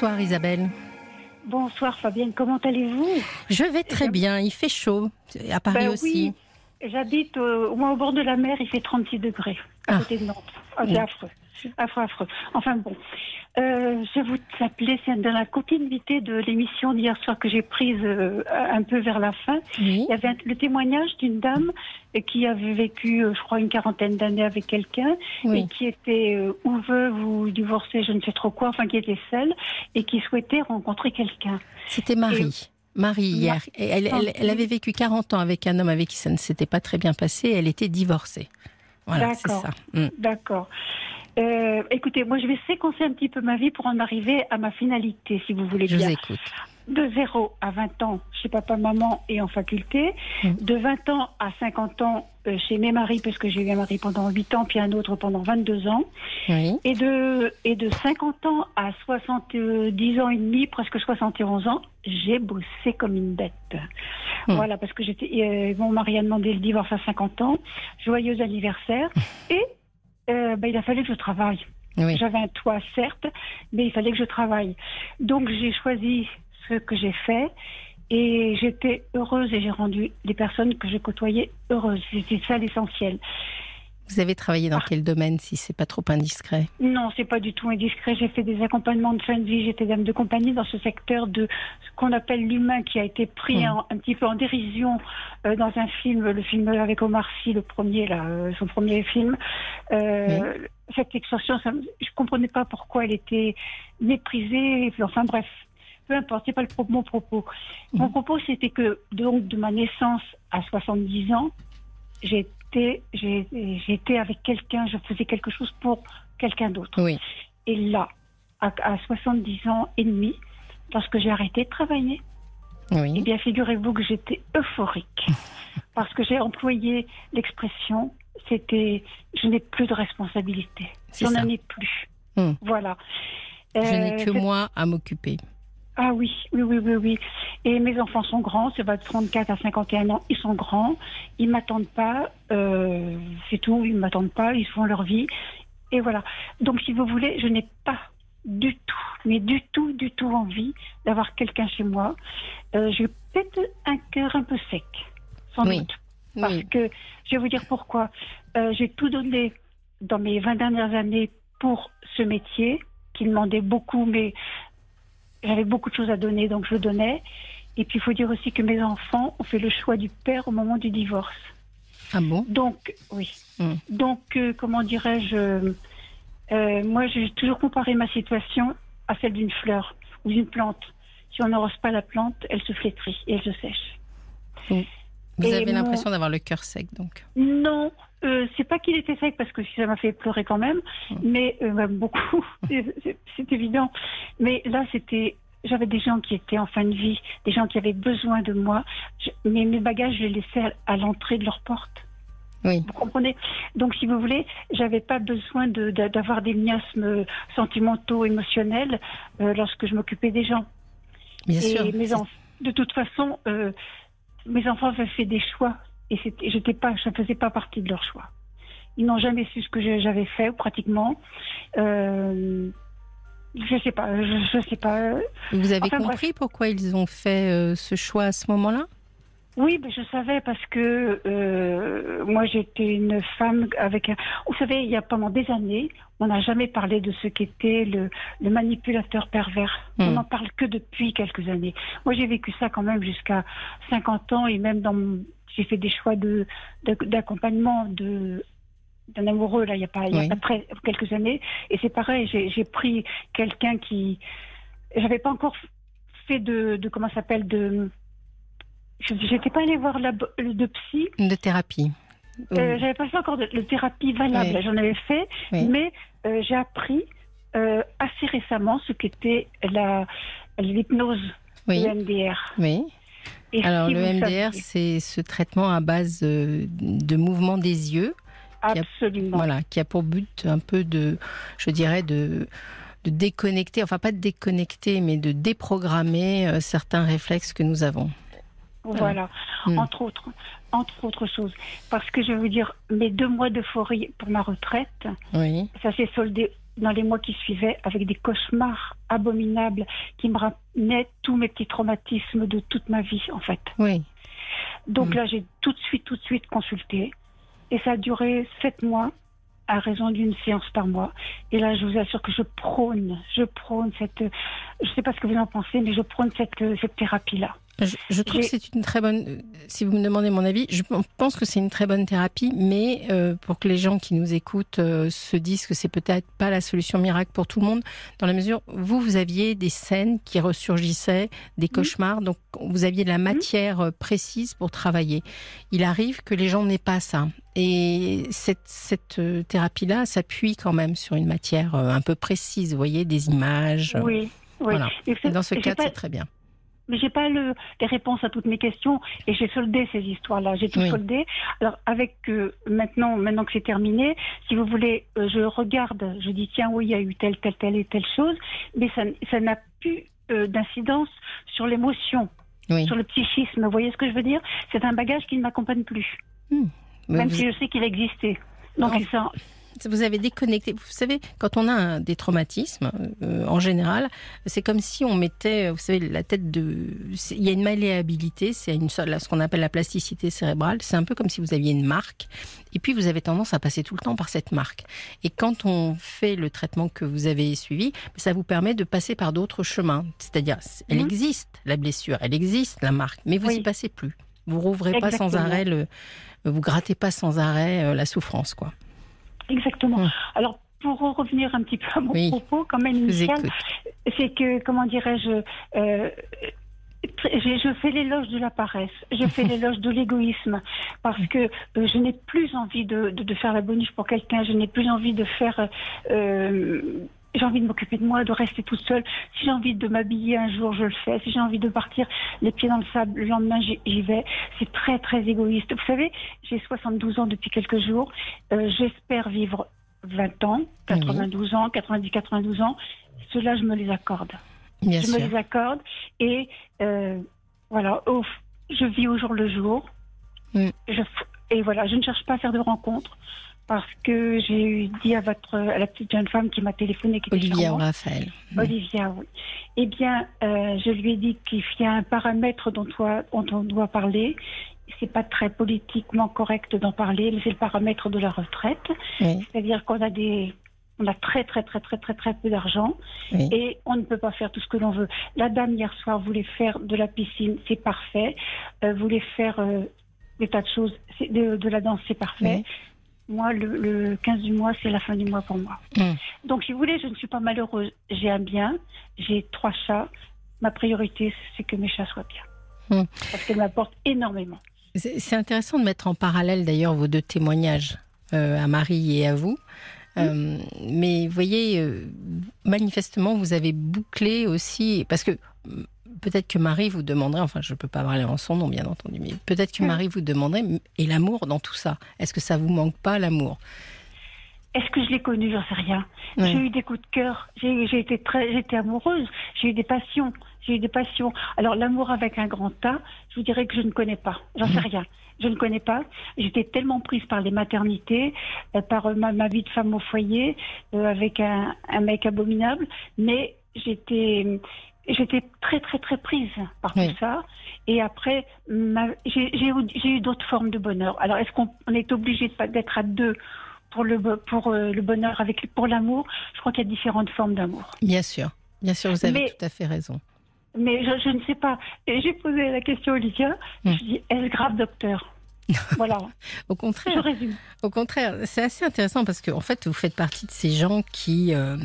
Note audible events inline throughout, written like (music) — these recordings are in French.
Bonsoir Isabelle. Bonsoir Fabienne, comment allez-vous? Je vais très bien, il fait chaud, à Paris Ben aussi. oui, j'habite euh, au moins au bord de la mer, il fait 36 degrés à Ah. côté de Nantes. Ah, c'est affreux, affreux, affreux. Enfin bon, Euh, je vous appelais, c'est dans la continuité de l'émission d'hier soir que j'ai prise euh, un peu vers la fin. Oui. Il y avait le témoignage d'une dame euh, qui avait vécu, euh, je crois, une quarantaine d'années avec quelqu'un Oui. et qui était euh, ou veuve ou divorcée, je ne sais trop quoi, enfin qui était seule et qui souhaitait rencontrer quelqu'un. C'était Marie. Marie hier. Elle, elle- elle avait vécu 40 ans avec un homme avec qui ça ne s'était pas très bien passé. Elle était divorcée. Voilà, c'est ça. Mm. D'accord. Euh, écoutez, moi je vais séquencer un petit peu ma vie pour en arriver à ma finalité, si vous voulez Je vous bien. écoute. De 0 à 20 ans chez papa, maman et en faculté. Mm. De 20 ans à 50 ans euh, chez mes maris, parce que j'ai eu un mari pendant 8 ans, puis un autre pendant 22 ans. Oui. Et de, et de 50 ans à 70 ans et demi, presque 71 ans, j'ai bossé comme une bête. Hmm. Voilà, parce que j'étais, euh, mon mari a demandé le divorce à 50 ans. Joyeux anniversaire. (laughs) Et euh, ben, il a fallu que je travaille. Oui. J'avais un toit, certes, mais il fallait que je travaille. Donc j'ai choisi ce que j'ai fait et j'étais heureuse et j'ai rendu les personnes que je côtoyais heureuses. C'était ça l'essentiel. Vous avez travaillé Ah. dans quel domaine, si c'est pas trop indiscret? Non, c'est pas du tout indiscret. J'ai fait des accompagnements de fin de vie. J'étais dame de compagnie dans ce secteur de ce qu'on appelle l'humain qui a été pris Mm. en- un petit peu en dérision euh, dans un film, le film avec Omar Sy, le premier, là, euh, son premier film. Euh, Cette extorsion, ça, je comprenais pas pourquoi elle était méprisée. Enfin bref, peu importe, c'est pas le mon propos. Mon Mm. propos, c'était que donc de ma naissance à 70 ans, j'ai- j'étais avec quelqu'un, je faisais quelque chose pour quelqu'un d'autre. Oui. Et là, à, à 70 ans et demi, lorsque j'ai arrêté de travailler, eh Oui. bien, figurez-vous que j'étais euphorique. (laughs) Parce que j'ai employé l'expression, c'était je n'ai plus de responsabilité. J'en ça. ai plus. Hmm. Voilà. Je Euh, n'ai que c'est- moi à m'occuper. Ah oui, oui, oui, oui, oui. Et mes enfants sont grands, ça va de 34 à 51 ans, ils sont grands, ils m'attendent pas, euh, c'est tout, ils m'attendent pas, ils font leur vie. Et voilà. Donc si vous voulez, je n'ai pas du tout, mais du tout, du tout envie d'avoir quelqu'un chez moi. Euh, J'ai peut-être un cœur un peu sec, sans Oui. doute. Parce Oui. que je vais vous dire pourquoi. Euh, J'ai tout donné dans mes 20 dernières années pour ce métier qui demandait beaucoup, mais j'avais beaucoup de choses à donner, donc je donnais. Et puis il faut dire aussi que mes enfants ont fait le choix du père au moment du divorce. Ah bon? Donc, oui. Mm. Donc, euh, comment dirais-je euh, Moi, j'ai toujours comparé ma situation à celle d'une fleur ou d'une plante. Si on n'arrose pas la plante, elle se flétrit et elle se sèche. Vous Et avez mon- l'impression d'avoir le cœur sec, donc? Non, euh, c'est pas qu'il était sec parce que ça m'a fait pleurer quand même, Mm. mais euh, bah, beaucoup, (laughs) c'est évident. Mais là, c'était, j'avais des gens qui étaient en fin de vie, des gens qui avaient besoin de moi, Je- mais mes bagages, je les laissais à, à l'entrée de leur porte. Oui. Vous comprenez? Donc, si vous voulez, j'avais pas besoin de- de- d'avoir des miasmes sentimentaux, émotionnels euh, lorsque je m'occupais des gens. Bien Et sûr. mes enfants, de toute façon, euh, mes enfants avaient fait des choix et j'étais pas, je ne faisais pas partie de leurs choix. Ils n'ont jamais su ce que j'avais fait, pratiquement. Euh, je sais pas, je, je sais pas. Vous avez Enfin, compris pourquoi ils ont fait euh, ce choix à ce moment-là? Oui, mais je savais parce que euh, moi j'étais une femme avec un. Vous savez, il y a pendant des années, on n'a jamais parlé de ce qu'était le, le manipulateur pervers. On Hmm. n'en parle que depuis quelques années. Moi j'ai vécu ça quand même jusqu'à 50 ans et même dans mon- j'ai fait des choix de d'accompagnement de d'un amoureux là il y a pas il y a très quelques années et c'est pareil j'ai pris quelqu'un qui j'avais pas encore fait de, de comment ça s'appelle de je n'étais pas allée voir la, de psy. De thérapie. Euh, Oui. J'avais pas fait encore de, de thérapie valable. Oui. J'en avais fait, mais euh, j'ai appris euh, assez récemment ce qu'était la l'hypnose, Oui. le MDR. Oui. Et Alors si le MDR, c'est ce traitement à base euh, de mouvement des yeux, qui a- absolument. voilà, qui a pour but un peu de, je dirais, de, de déconnecter, enfin pas de déconnecter, mais de déprogrammer euh, certains réflexes que nous avons. Voilà, Mm. entre autres, entre autres choses. Parce que je veux dire, mes deux mois d'euphorie pour ma retraite, Oui. ça s'est soldé dans les mois qui suivaient avec des cauchemars abominables qui me ramenaient tous mes petits traumatismes de toute ma vie, en fait. Oui. Donc Mm. là, j'ai tout de suite, tout de suite consulté. Et ça a duré sept mois à raison d'une séance par mois. Et là, je vous assure que je prône, je prône cette, je sais pas ce que vous en pensez, mais je prône cette, cette thérapie-là. Je, je trouve que c'est une très bonne. euh, Si vous me demandez mon avis, je pense que c'est une très bonne thérapie, mais euh, pour que les gens qui nous écoutent euh, se disent que c'est peut-être pas la solution miracle pour tout le monde, dans la mesure où vous, vous aviez des scènes qui ressurgissaient, des cauchemars, donc vous aviez de la matière euh, précise pour travailler. Il arrive que les gens n'aient pas ça. Et cette, cette euh, thérapie-là s'appuie quand même sur une matière un peu précise, vous voyez, des images. Oui, oui. Voilà. Et Et dans ce pas- c'est très bien. Mais j'ai pas le, les réponses à toutes mes questions et j'ai soldé ces histoires-là. J'ai tout Oui. soldé. Alors avec euh, maintenant, maintenant que c'est terminé, si vous voulez, euh, je regarde, je dis tiens oui, il y a eu telle, telle, telle et telle chose, mais ça, ça n'a plus euh, d'incidence sur l'émotion, Oui. sur le psychisme. Vous voyez ce que je veux dire? C'est un bagage qui ne m'accompagne plus, Mais même vous- si je sais qu'il existait. Donc ça, vous avez déconnecté. Vous savez, quand on a un- des traumatismes, euh, en général, c'est comme si on mettait, vous savez, la tête de. Il y a une malléabilité, c'est une ce qu'on appelle la plasticité cérébrale. C'est un peu comme si vous aviez une marque, et puis vous avez tendance à passer tout le temps par cette marque. Et quand on fait le traitement que vous avez suivi, ça vous permet de passer par d'autres chemins. C'est-à-dire, elle Mhm. existe la blessure, elle existe la marque, mais vous Oui. y passez plus. Vous rouvrez pas sans arrêt le, vous grattez pas sans arrêt euh, la souffrance, quoi. Exactement. Hum. Alors pour en revenir un petit peu à mon Oui. propos, quand même initial, c'est que, comment dirais-je, euh, je, fais l'éloge de la paresse, je fais (laughs) l'éloge de l'égoïsme, parce que euh, je n'ai plus envie de, de, de faire la bonus pour quelqu'un, je n'ai plus envie de faire... euh, j'ai envie de m'occuper de moi, de rester toute seule. Si j'ai envie de m'habiller un jour, je le fais. Si j'ai envie de partir les pieds dans le sable, le lendemain, j'y vais. C'est très, très égoïste. Vous savez, j'ai 72 ans depuis quelques jours. Euh, J'espère vivre 20 ans, 92 ans, 90, 92 ans. Ceux-là, je me les accorde Bien je sûr. me les accorde et euh, voilà, je vis au jour le jour. Mm. Je, et voilà, je ne cherche pas à faire de rencontres parce que j'ai eu dit à votre à la petite jeune femme qui m'a téléphoné, qui était Olivia charmante, Raphaël. Mm. Olivia, oui. Eh bien, euh, je lui ai dit qu'il y a un paramètre dont, toi- dont on doit parler. C'est pas très politiquement correct d'en parler, mais c'est le paramètre de la retraite. Oui, C'est-à-dire qu'on a des, on a très très très très très très peu d'argent oui. et on ne peut pas faire tout ce que l'on veut. La dame hier soir voulait faire de la piscine, c'est parfait. Euh, voulait faire euh, des tas de choses, de la danse, c'est parfait. Moi, le, le 15 du mois, c'est la fin du mois pour moi. Mm. Donc, si vous voulez, je ne suis pas malheureuse. J'ai un bien, j'ai trois chats. Ma priorité, c'est que mes chats soient bien. Mm. Parce qu'elles m'apportent énormément. C'est intéressant de mettre en parallèle d'ailleurs vos deux témoignages euh, à Marie et à vous. Euh, mais vous voyez, euh, manifestement, vous avez bouclé aussi, parce que mm, peut-être que Marie vous demanderait, enfin je ne peux pas parler en son nom bien entendu, mais peut-être que Mm. Marie vous demanderait, et l'amour dans tout ça? Est-ce que ça vous manque pas l'amour? Est-ce que je l'ai connu? J'en sais rien. Ouais. J'ai eu des coups de cœur. J'ai j'ai été très, j'étais amoureuse. J'ai eu des passions. J'ai eu des passions. Alors l'amour avec un grand A, je vous dirais que je ne connais pas. J'en sais rien. Je ne connais pas. J'étais tellement prise par les maternités, euh, par euh, ma, ma vie de femme au foyer, euh, avec un, un mec abominable. Mais j'étais, j'étais très très très prise par Oui. tout ça. Et après, j'ai eu, d'autres formes de bonheur. Alors est-ce qu'on on est obligé d'être à deux pour le bo- pour euh, le bonheur avec pour l'amour? Je crois qu'il y a différentes formes d'amour. Bien sûr, bien sûr, vous avez Mais- tout à fait raison. Mais je, je ne sais pas. Et j'ai posé la question à Olivia. Hmm. Je dis est-ce grave, docteur? (laughs) Voilà. Au Je contraire, résume. Au contraire, c'est assez intéressant parce que en fait, vous faites partie de ces gens qui euh,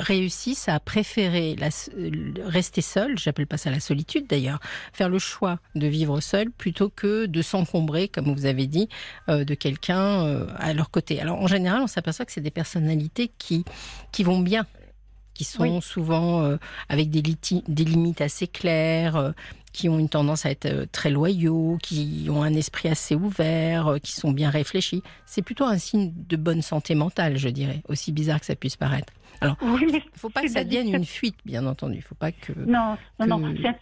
réussissent à préférer la, le- rester seul, j'appelle pas ça la solitude d'ailleurs, faire le choix de vivre seul plutôt que de s'encombrer, comme vous avez dit, euh, de quelqu'un euh, à leur côté. Alors en général, on s'aperçoit que c'est des personnalités qui qui vont bien qui sont Oui. souvent euh, avec des, limites assez claires, euh, qui ont une tendance à être euh, très loyaux, qui ont un esprit assez ouvert, euh, qui sont bien réfléchis. C'est plutôt un signe de bonne santé mentale, je dirais, aussi bizarre que ça puisse paraître. Mais Il ne faut pas que ça devienne une fuite, bien entendu. Faut pas que... non, non, non. que- c'est un-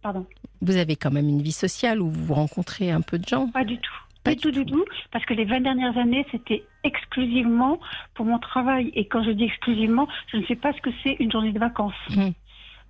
Pardon. Vous avez quand même une vie sociale où vous rencontrez un peu de gens Pas du tout. Pas du tout, du tout, parce que les 20 dernières années, c'était exclusivement pour mon travail. Et quand je dis exclusivement, je ne sais pas ce que c'est une journée de vacances. Mmh.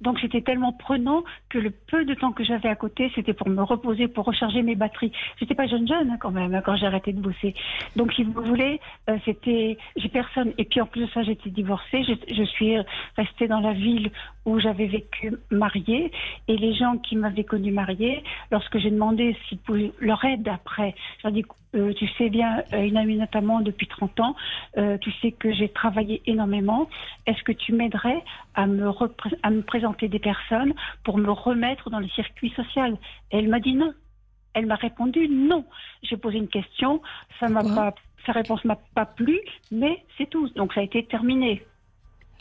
Donc c'était tellement prenant que le peu de temps que j'avais à côté, c'était pour me reposer, pour recharger mes batteries. J'étais pas jeune jeune hein, quand même hein, quand j'ai arrêté de bosser. Donc si vous voulez, euh, c'était j'ai personne. Et puis en plus de ça, j'étais divorcée. Je, je, suis restée dans la ville où j'avais vécu mariée. Et les gens qui m'avaient connue mariée, lorsque j'ai demandé s'ils pouvaient leur aide après, j'ai dit euh, tu sais bien, euh, une amie notamment depuis 30 ans, euh, tu sais que j'ai travaillé énormément. Est-ce que tu m'aiderais à me, à me présenter des personnes pour me remettre dans le circuit social? Et elle m'a dit non. Elle m'a répondu non. J'ai posé une question, ça m'a pas, sa réponse m'a pas plu, mais c'est tout. Donc ça a été terminé.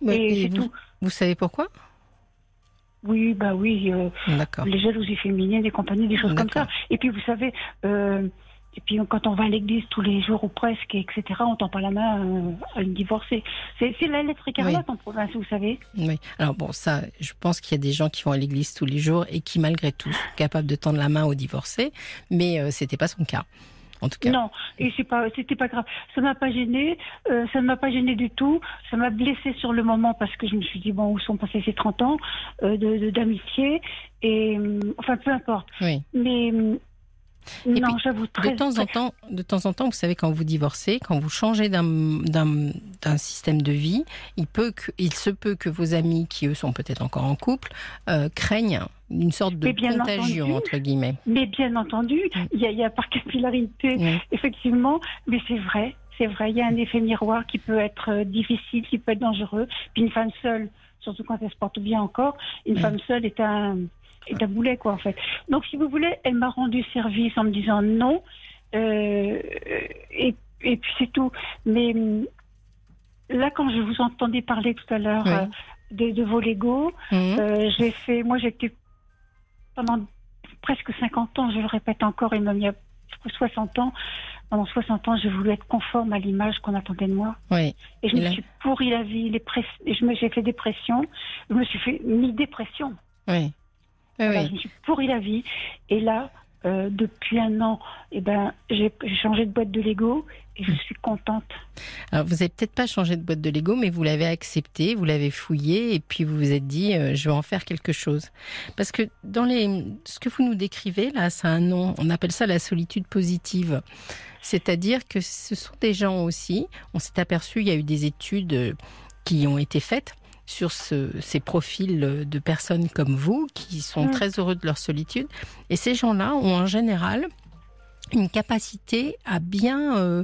et c'est tout. Vous savez pourquoi? Oui, bah oui, les jalousies féminines, des compagnies, des choses comme ça. Et puis vous savez, et puis quand on va à l'église tous les jours ou presque, etc., on tend pas la main euh, à une divorcée. C'est la lettre écarlate en province, vous savez. Oui. Alors bon, ça, je pense qu'il y a des gens qui vont à l'église tous les jours et qui, malgré tout, sont capables de tendre la main aux divorcés, mais euh, c'était pas son cas. En tout cas. Non, et c'est pas, c'était pas grave. Ça m'a pas gêné, euh, ça ne m'a pas gêné du tout. Ça m'a blessé sur le moment parce que je me suis dit bon, où sont passés ces 30 ans de d'amitié et enfin peu importe. Oui. Mais non, j'avoue très. De temps en temps, de temps en temps, vous savez, quand vous divorcez, quand vous changez d'un système de vie, il peut que, il se peut que vos amis, qui eux sont peut-être encore en couple, euh, craignent une sorte de contagion entre guillemets. Mais bien entendu, il y, a, par capillarité, effectivement, mais c'est vrai, c'est vrai, il y a un effet miroir qui peut être euh, difficile, qui peut être dangereux. Puis une femme seule, surtout quand elle se porte bien encore, une femme seule est un et un boulet, quoi, en fait. Donc, si vous voulez, elle m'a rendu service en me disant non. Euh, et, et, puis, c'est tout. Mais hum, là, quand je vous entendais parler tout à l'heure euh, de, vos Lego, mhm. euh, j'ai fait. Moi, j'étais. Pendant presque 50 ans, je le répète encore, et même il y a 60 ans, pendant 60 ans, j'ai voulu être conforme à l'image qu'on attendait de moi. Oui. Et je me suis pourri la vie, les me, j'ai fait dépression, je me suis fait mis dépression. Oui. Je me suis pourri la vie. Et là, euh, depuis un an, eh ben, j'ai changé de boîte de Lego et je suis contente. Alors, vous n'avez peut-être pas changé de boîte de Lego, mais vous l'avez accepté, vous l'avez fouillé et puis vous vous êtes dit, euh, je vais en faire quelque chose. Parce que dans les, ce que vous nous décrivez, là, ça a un nom, on appelle ça la solitude positive. C'est-à-dire que ce sont des gens aussi, on s'est aperçu, il y a eu des études euh, qui ont été faites sur ces profils de personnes comme vous qui sont mm. très heureux de leur solitude. Et ces gens-là ont en général une capacité à bien euh,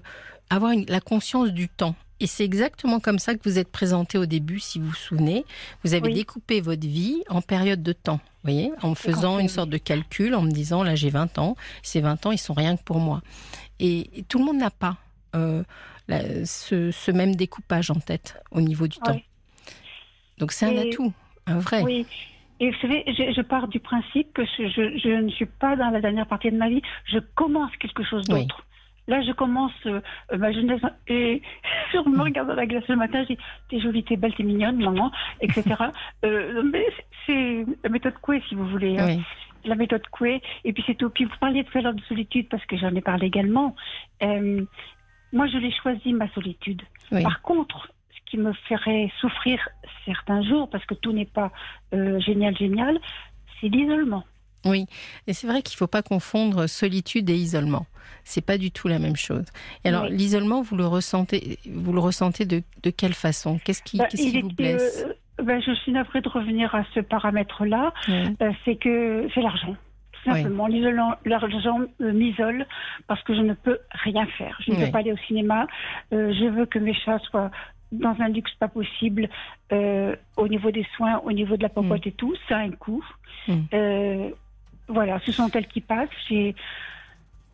avoir la conscience du temps. Et c'est exactement comme ça que vous êtes présenté au début, si vous vous souvenez. Vous avez découpé votre vie en période de temps, voyez, en faisant une sorte de calcul, en me disant, là j'ai 20 ans, ces 20 ans, ils sont rien que pour moi. Et, tout le monde n'a pas euh, ce, même découpage en tête au niveau du temps. Donc c'est un atout, un vrai. Oui. Et vous savez, je, pars du principe que je, je, ne suis pas dans la dernière partie de ma vie, je commence quelque chose d'autre. Là, je commence euh, ma jeunesse et (laughs) sur me regardant la glace le matin, je dis T'es jolie, t'es belle, t'es mignonne, maman, etc. (laughs) euh, mais c'est la méthode Coué, si vous voulez. Hein. La méthode Coué. Et puis c'est tout. Puis vous parliez de l'heure de solitude, parce que j'en ai parlé également. Euh, moi, je l'ai choisi, ma solitude. Par contre, qui me ferait souffrir certains jours, parce que tout n'est pas euh, génial, génial, c'est l'isolement. Oui, et c'est vrai qu'il ne faut pas confondre solitude et isolement. C'est pas du tout la même chose. Et alors, l'isolement, vous le ressentez, vous le ressentez de, de quelle façon? Qu'est-ce qui, bah, qui vous blesse? euh, ben, Je suis navrée de revenir à ce paramètre-là. Euh, c'est que c'est l'argent. Simplement, l'argent m'isole parce que je ne peux rien faire. Je ne peux pas aller au cinéma. je veux que mes chats soient dans un luxe pas possible euh, au niveau des soins, au niveau de la popote mm. et tout. Ça a un coût. Mm. Euh, voilà, ce sont elles qui passent. J'ai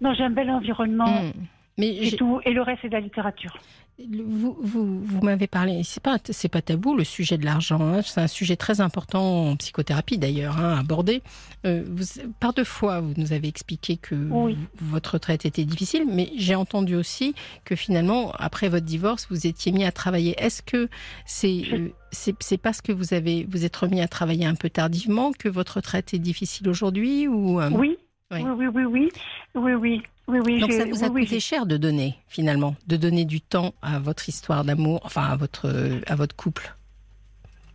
j'ai un bel environnement. Mm. Mais et, tout, et le reste, c'est de la littérature. Vous, vous, vous m'avez parlé, c'est pas, c'est pas tabou le sujet de l'argent, hein. c'est un sujet très important en psychothérapie d'ailleurs, hein, abordé. Euh, par deux fois, vous nous avez expliqué que votre retraite était difficile, mais j'ai entendu aussi que finalement, après votre divorce, vous étiez mis à travailler. Est-ce que c'est, euh, c'est, parce que vous avez, vous êtes remis à travailler un peu tardivement que votre retraite est difficile aujourd'hui ou euh? oui. Oui. oui, oui, oui, oui, oui, Oui, oui. Donc j'ai- ça vous a oui, oui, coûté cher de donner, finalement, de donner du temps à votre histoire d'amour, enfin à votre, à votre couple?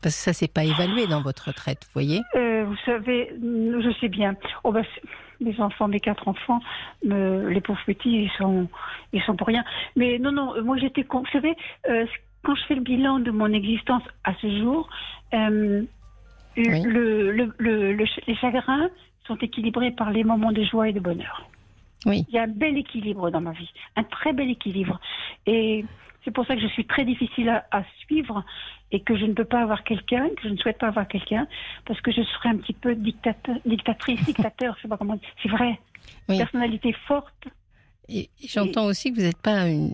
Parce que ça, c'est pas évalué dans votre retraite, vous voyez? Euh, vous savez, je sais bien. Oh, bah, c'est- mes enfants, mes quatre enfants, me- les pauvres petits, ils sont, ils sont pour rien. Mais non, non, euh, moi j'étais. Vous savez, euh, quand je fais le bilan de mon existence à ce jour, euh, Oui. le, le, le- le ch- les chagrins sont équilibrés par les moments de joie et de bonheur. Oui. Il y a un bel équilibre dans ma vie, un très bel équilibre. Et c'est pour ça que je suis très difficile à, à suivre et que je ne peux pas avoir quelqu'un, que je ne souhaite pas avoir quelqu'un, parce que je serais un petit peu dictateur, dictatrice, dictateur, je sais pas comment. dire. C'est vrai. Oui. Personnalité forte. Et j'entends aussi que vous n'êtes pas une,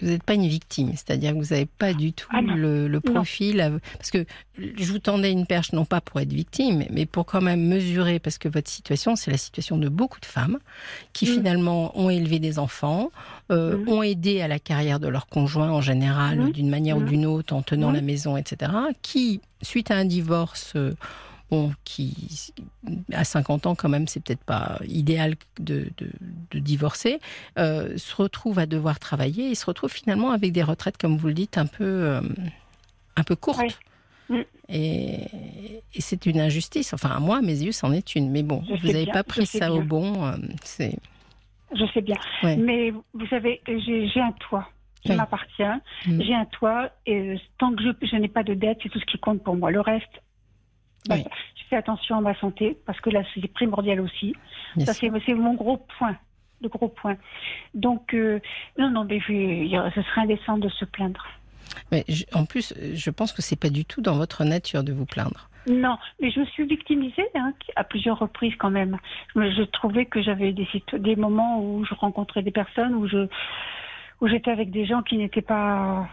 vous n'êtes pas une victime, c'est-à-dire que vous n'avez pas du tout Ah le, profil. à- parce que je vous tendais une perche non pas pour être victime, mais pour quand même mesurer, parce que votre situation, c'est la situation de beaucoup de femmes qui Mm. finalement ont élevé des enfants, euh, Mm. ont aidé à la carrière de leur conjoint en général, Mm. d'une manière ou d'une autre, en tenant la maison, etc. Qui, suite à un divorce. euh, Bon, qui à 50 ans quand même, c'est peut-être pas idéal de, de, de divorcer, euh, se retrouve à devoir travailler et se retrouve finalement avec des retraites, comme vous le dites, un peu, euh, un peu courtes. Oui. Mm. Et, et c'est une injustice. Enfin, à moi, à mes yeux, c'en est une. Mais bon, Je vous n'avez pas pris ça au bon. euh, c'est Je sais bien. Ouais. Mais vous savez, j'ai un toit qui Oui. m'appartient. Mm. J'ai un toit et tant que je, je n'ai pas de dette, c'est tout ce qui compte pour moi. Le reste, Oui. je fais attention à ma santé parce que là, c'est primordial aussi. bien Ça, c'est mon gros point. Le gros point. Donc, euh, non, non, mais je, ce serait indécent de se plaindre. Mais je- en plus, je pense que c'est pas du tout dans votre nature de vous plaindre. Non, mais je me suis victimisée hein, à plusieurs reprises quand même. Je, je trouvais que j'avais des, des moments où je rencontrais des personnes, où je où j'étais avec des gens qui n'étaient pas.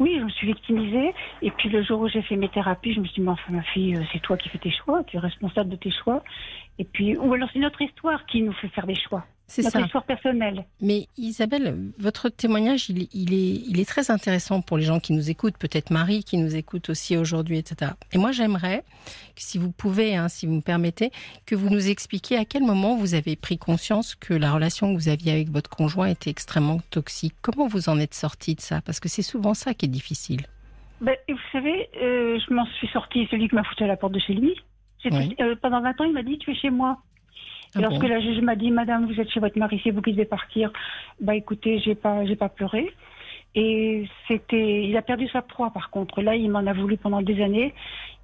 Oui, je me suis victimisée. Et puis le jour où j'ai fait mes thérapies, je me suis dit, mais enfin ma fille, euh, c'est toi qui fais tes choix, tu es responsable de tes choix. Et puis, ou alors c'est notre histoire qui nous fait faire des choix, C'est notre ça. histoire personnelle. Mais Isabelle, votre témoignage, il, il est, il est très intéressant pour les gens qui nous écoutent, peut-être Marie qui nous écoute aussi aujourd'hui, etc. Et moi, j'aimerais, si vous pouvez, hein, si vous me permettez, que vous nous expliquiez à quel moment vous avez pris conscience que la relation que vous aviez avec votre conjoint était extrêmement toxique. Comment vous en êtes sortie de ça? Parce que c'est souvent ça qui est difficile. Ben, vous savez, euh, je m'en suis sortie, celui qui m'a foutu à la porte de chez lui. Oui. euh, pendant 20 ans, il m'a dit, tu es chez moi. Ah lorsque bon la juge m'a dit, Madame, vous êtes chez votre mari, c'est vous qui devez partir. Bah écoutez, j'ai pas, j'ai pas pleuré. Et c'était, il a perdu sa proie par contre. Là, il m'en a voulu pendant des années.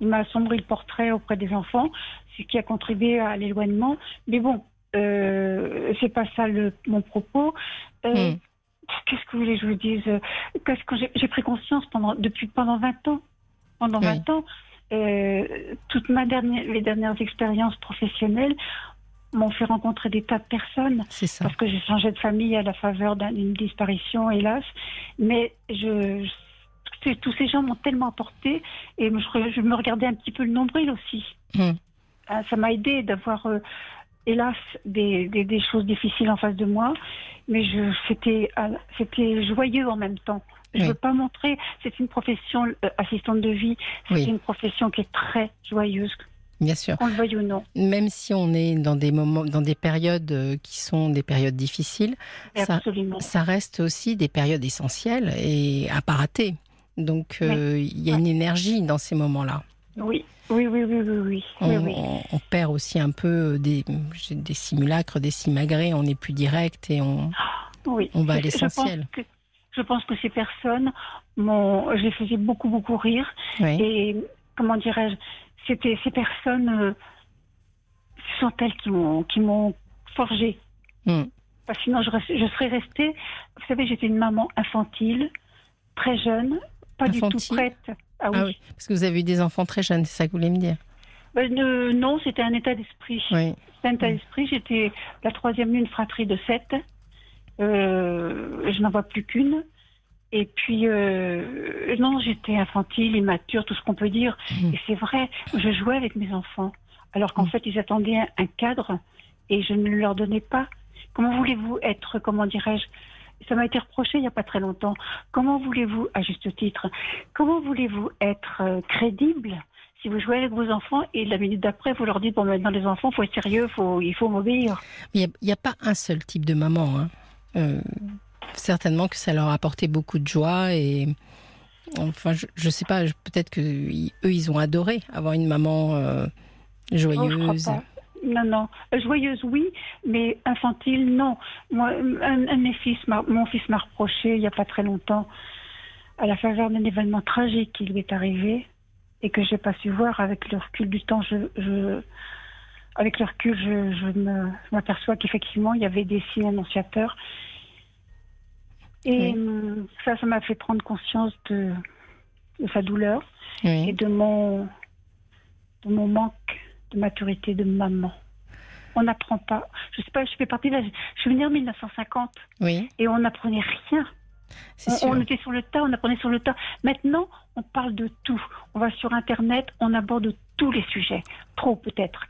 Il m'a assombri le portrait auprès des enfants, ce qui a contribué à l'éloignement. Mais bon, euh, c'est pas ça le, mon propos. Euh, Hmm. Qu'est-ce que vous voulez que je vous dise? Qu'est-ce que j'ai pris conscience pendant depuis pendant 20 ans. Pendant Oui. 20 ans, euh, toutes ma dernière, les dernières expériences professionnelles m'ont fait rencontrer des tas de personnes ça. parce que j'ai changé de famille à la faveur d'un- d'une disparition, hélas. Mais je, je- tous ces- gens m'ont tellement apporté et je, je me regardais un petit peu le nombril aussi. Hmm. Ah, Ça m'a aidé d'avoir, euh, hélas, des, des, des choses difficiles en face de moi, mais ah, c'était joyeux en même temps. Je ne Oui. veux pas montrer, c'est une profession, euh, assistante de vie, c'est Oui. une profession qui est très joyeuse, Bien sûr. qu'on le veuille ou non. Même si on est dans des moments, dans des périodes euh, qui sont des périodes difficiles, Ça- ça reste aussi des périodes essentielles et à pas rater. Donc euh, il y a une énergie dans ces moments-là. Oui, oui, oui, oui, oui, oui. On, oui, perd aussi un peu des, des simulacres, des simagrées, on est plus direct et on, Oui. On va à Je- je l'essentiel. que- Je pense que ces personnes je les faisais beaucoup, beaucoup rire. Et comment dirais-je, c'était ces personnes, euh, ce sont elles qui m'ont, qui m'ont forgé. Hmm. Parce que sinon, je, je serais restée. Vous savez, j'étais une maman infantile, très jeune, pas du tout prête. Ah oui. Ah oui, parce que vous avez eu des enfants très jeunes, c'est ça que vous voulez me dire? Ben, non, c'était un état d'esprit. Oui, C'était un état d'esprit. J'étais la troisième d'une fratrie de sept. Euh, je n'en vois plus qu'une. Et puis, euh, non, j'étais infantile, immature, tout ce qu'on peut dire. Mhm. Et c'est vrai, je jouais avec mes enfants. Alors qu'en Mhm. fait, ils attendaient un, cadre et je ne le leur donnais pas. Comment voulez-vous être, comment dirais-je Ça m'a été reproché il n'y a pas très longtemps. Comment voulez-vous, à juste titre, comment voulez-vous être euh, crédible si vous jouez avec vos enfants et la minute d'après, vous leur dites bon maintenant les enfants, faut être sérieux, faut, il faut m'obéir. Il n'y a, pas un seul type de maman. Hein. Euh, certainement que ça leur a apporté beaucoup de joie et enfin je, ne sais pas, peut-être que eux ils ont adoré avoir une maman euh, joyeuse. non, non. Joyeuse, oui, mais infantile, non. Moi, un, un mes fils, mon fils m'a reproché il n'y a pas très longtemps, à la faveur d'un événement tragique qui lui est arrivé et que j'ai pas su voir avec le recul du temps. Je, avec le recul, je, m'aperçois qu'effectivement, il y avait des signes annonciateurs. Et hum, ça, ça m'a fait prendre conscience de, sa douleur et de mon, de mon manque de maturité de maman. On n'apprend pas. Je sais pas, je fais partie de la. Je suis venue en 1950 oui. et on n'apprenait rien on, était sur le tas, on apprenait sur le tas. Maintenant, on parle de tout. On va sur Internet, on aborde tous les sujets. Trop peut-être.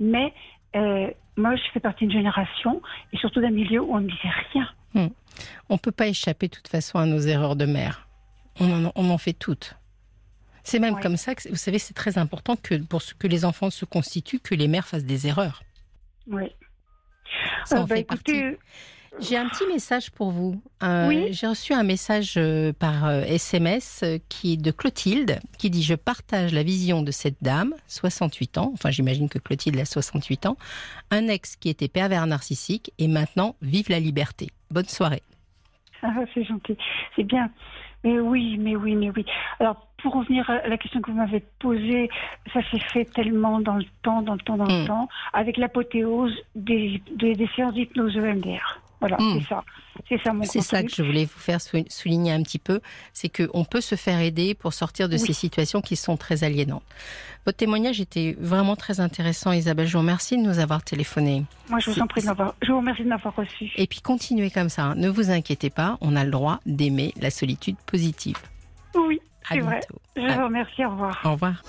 Mais euh, moi, je fais partie d'une génération et surtout d'un milieu où on ne disait rien. Hmm. On ne peut pas échapper de toute façon à nos erreurs de mère. On en, fait toutes. C'est même comme ça que, vous savez, c'est très important que pour que les enfants se constituent, que les mères fassent des erreurs. Oui. Ça en euh, bah, fait partie. J'ai un petit message pour vous. Euh, j'ai reçu un message euh, par SMS euh, qui est de Clotilde qui dit Je partage la vision de cette dame, 68 ans, enfin j'imagine que Clotilde a 68 ans, un ex qui était pervers narcissique et maintenant vive la liberté. Bonne soirée. Ah, c'est gentil. C'est bien. Mais oui, mais oui, mais oui. Alors, pour revenir à la question que vous m'avez posée, ça s'est fait tellement dans le temps, dans le temps, dans le hmm. temps, avec l'apothéose des, des, des séances d'hypnose EMDR. Voilà, hmm. c'est ça. C'est ça mon C'est ça que je voulais vous faire souligner un petit peu, c'est qu'on peut se faire aider pour sortir de ces situations qui sont très aliénantes. Votre témoignage était vraiment très intéressant, Isabelle. Je vous remercie de nous avoir téléphoné. Moi, je vous en prie de m'avoir. Je vous remercie de m'avoir reçu. Et puis continuez comme ça. Hein. Ne vous inquiétez pas, on a le droit d'aimer la solitude positive. Oui, c'est vrai. Je vous remercie. Au revoir. Au revoir.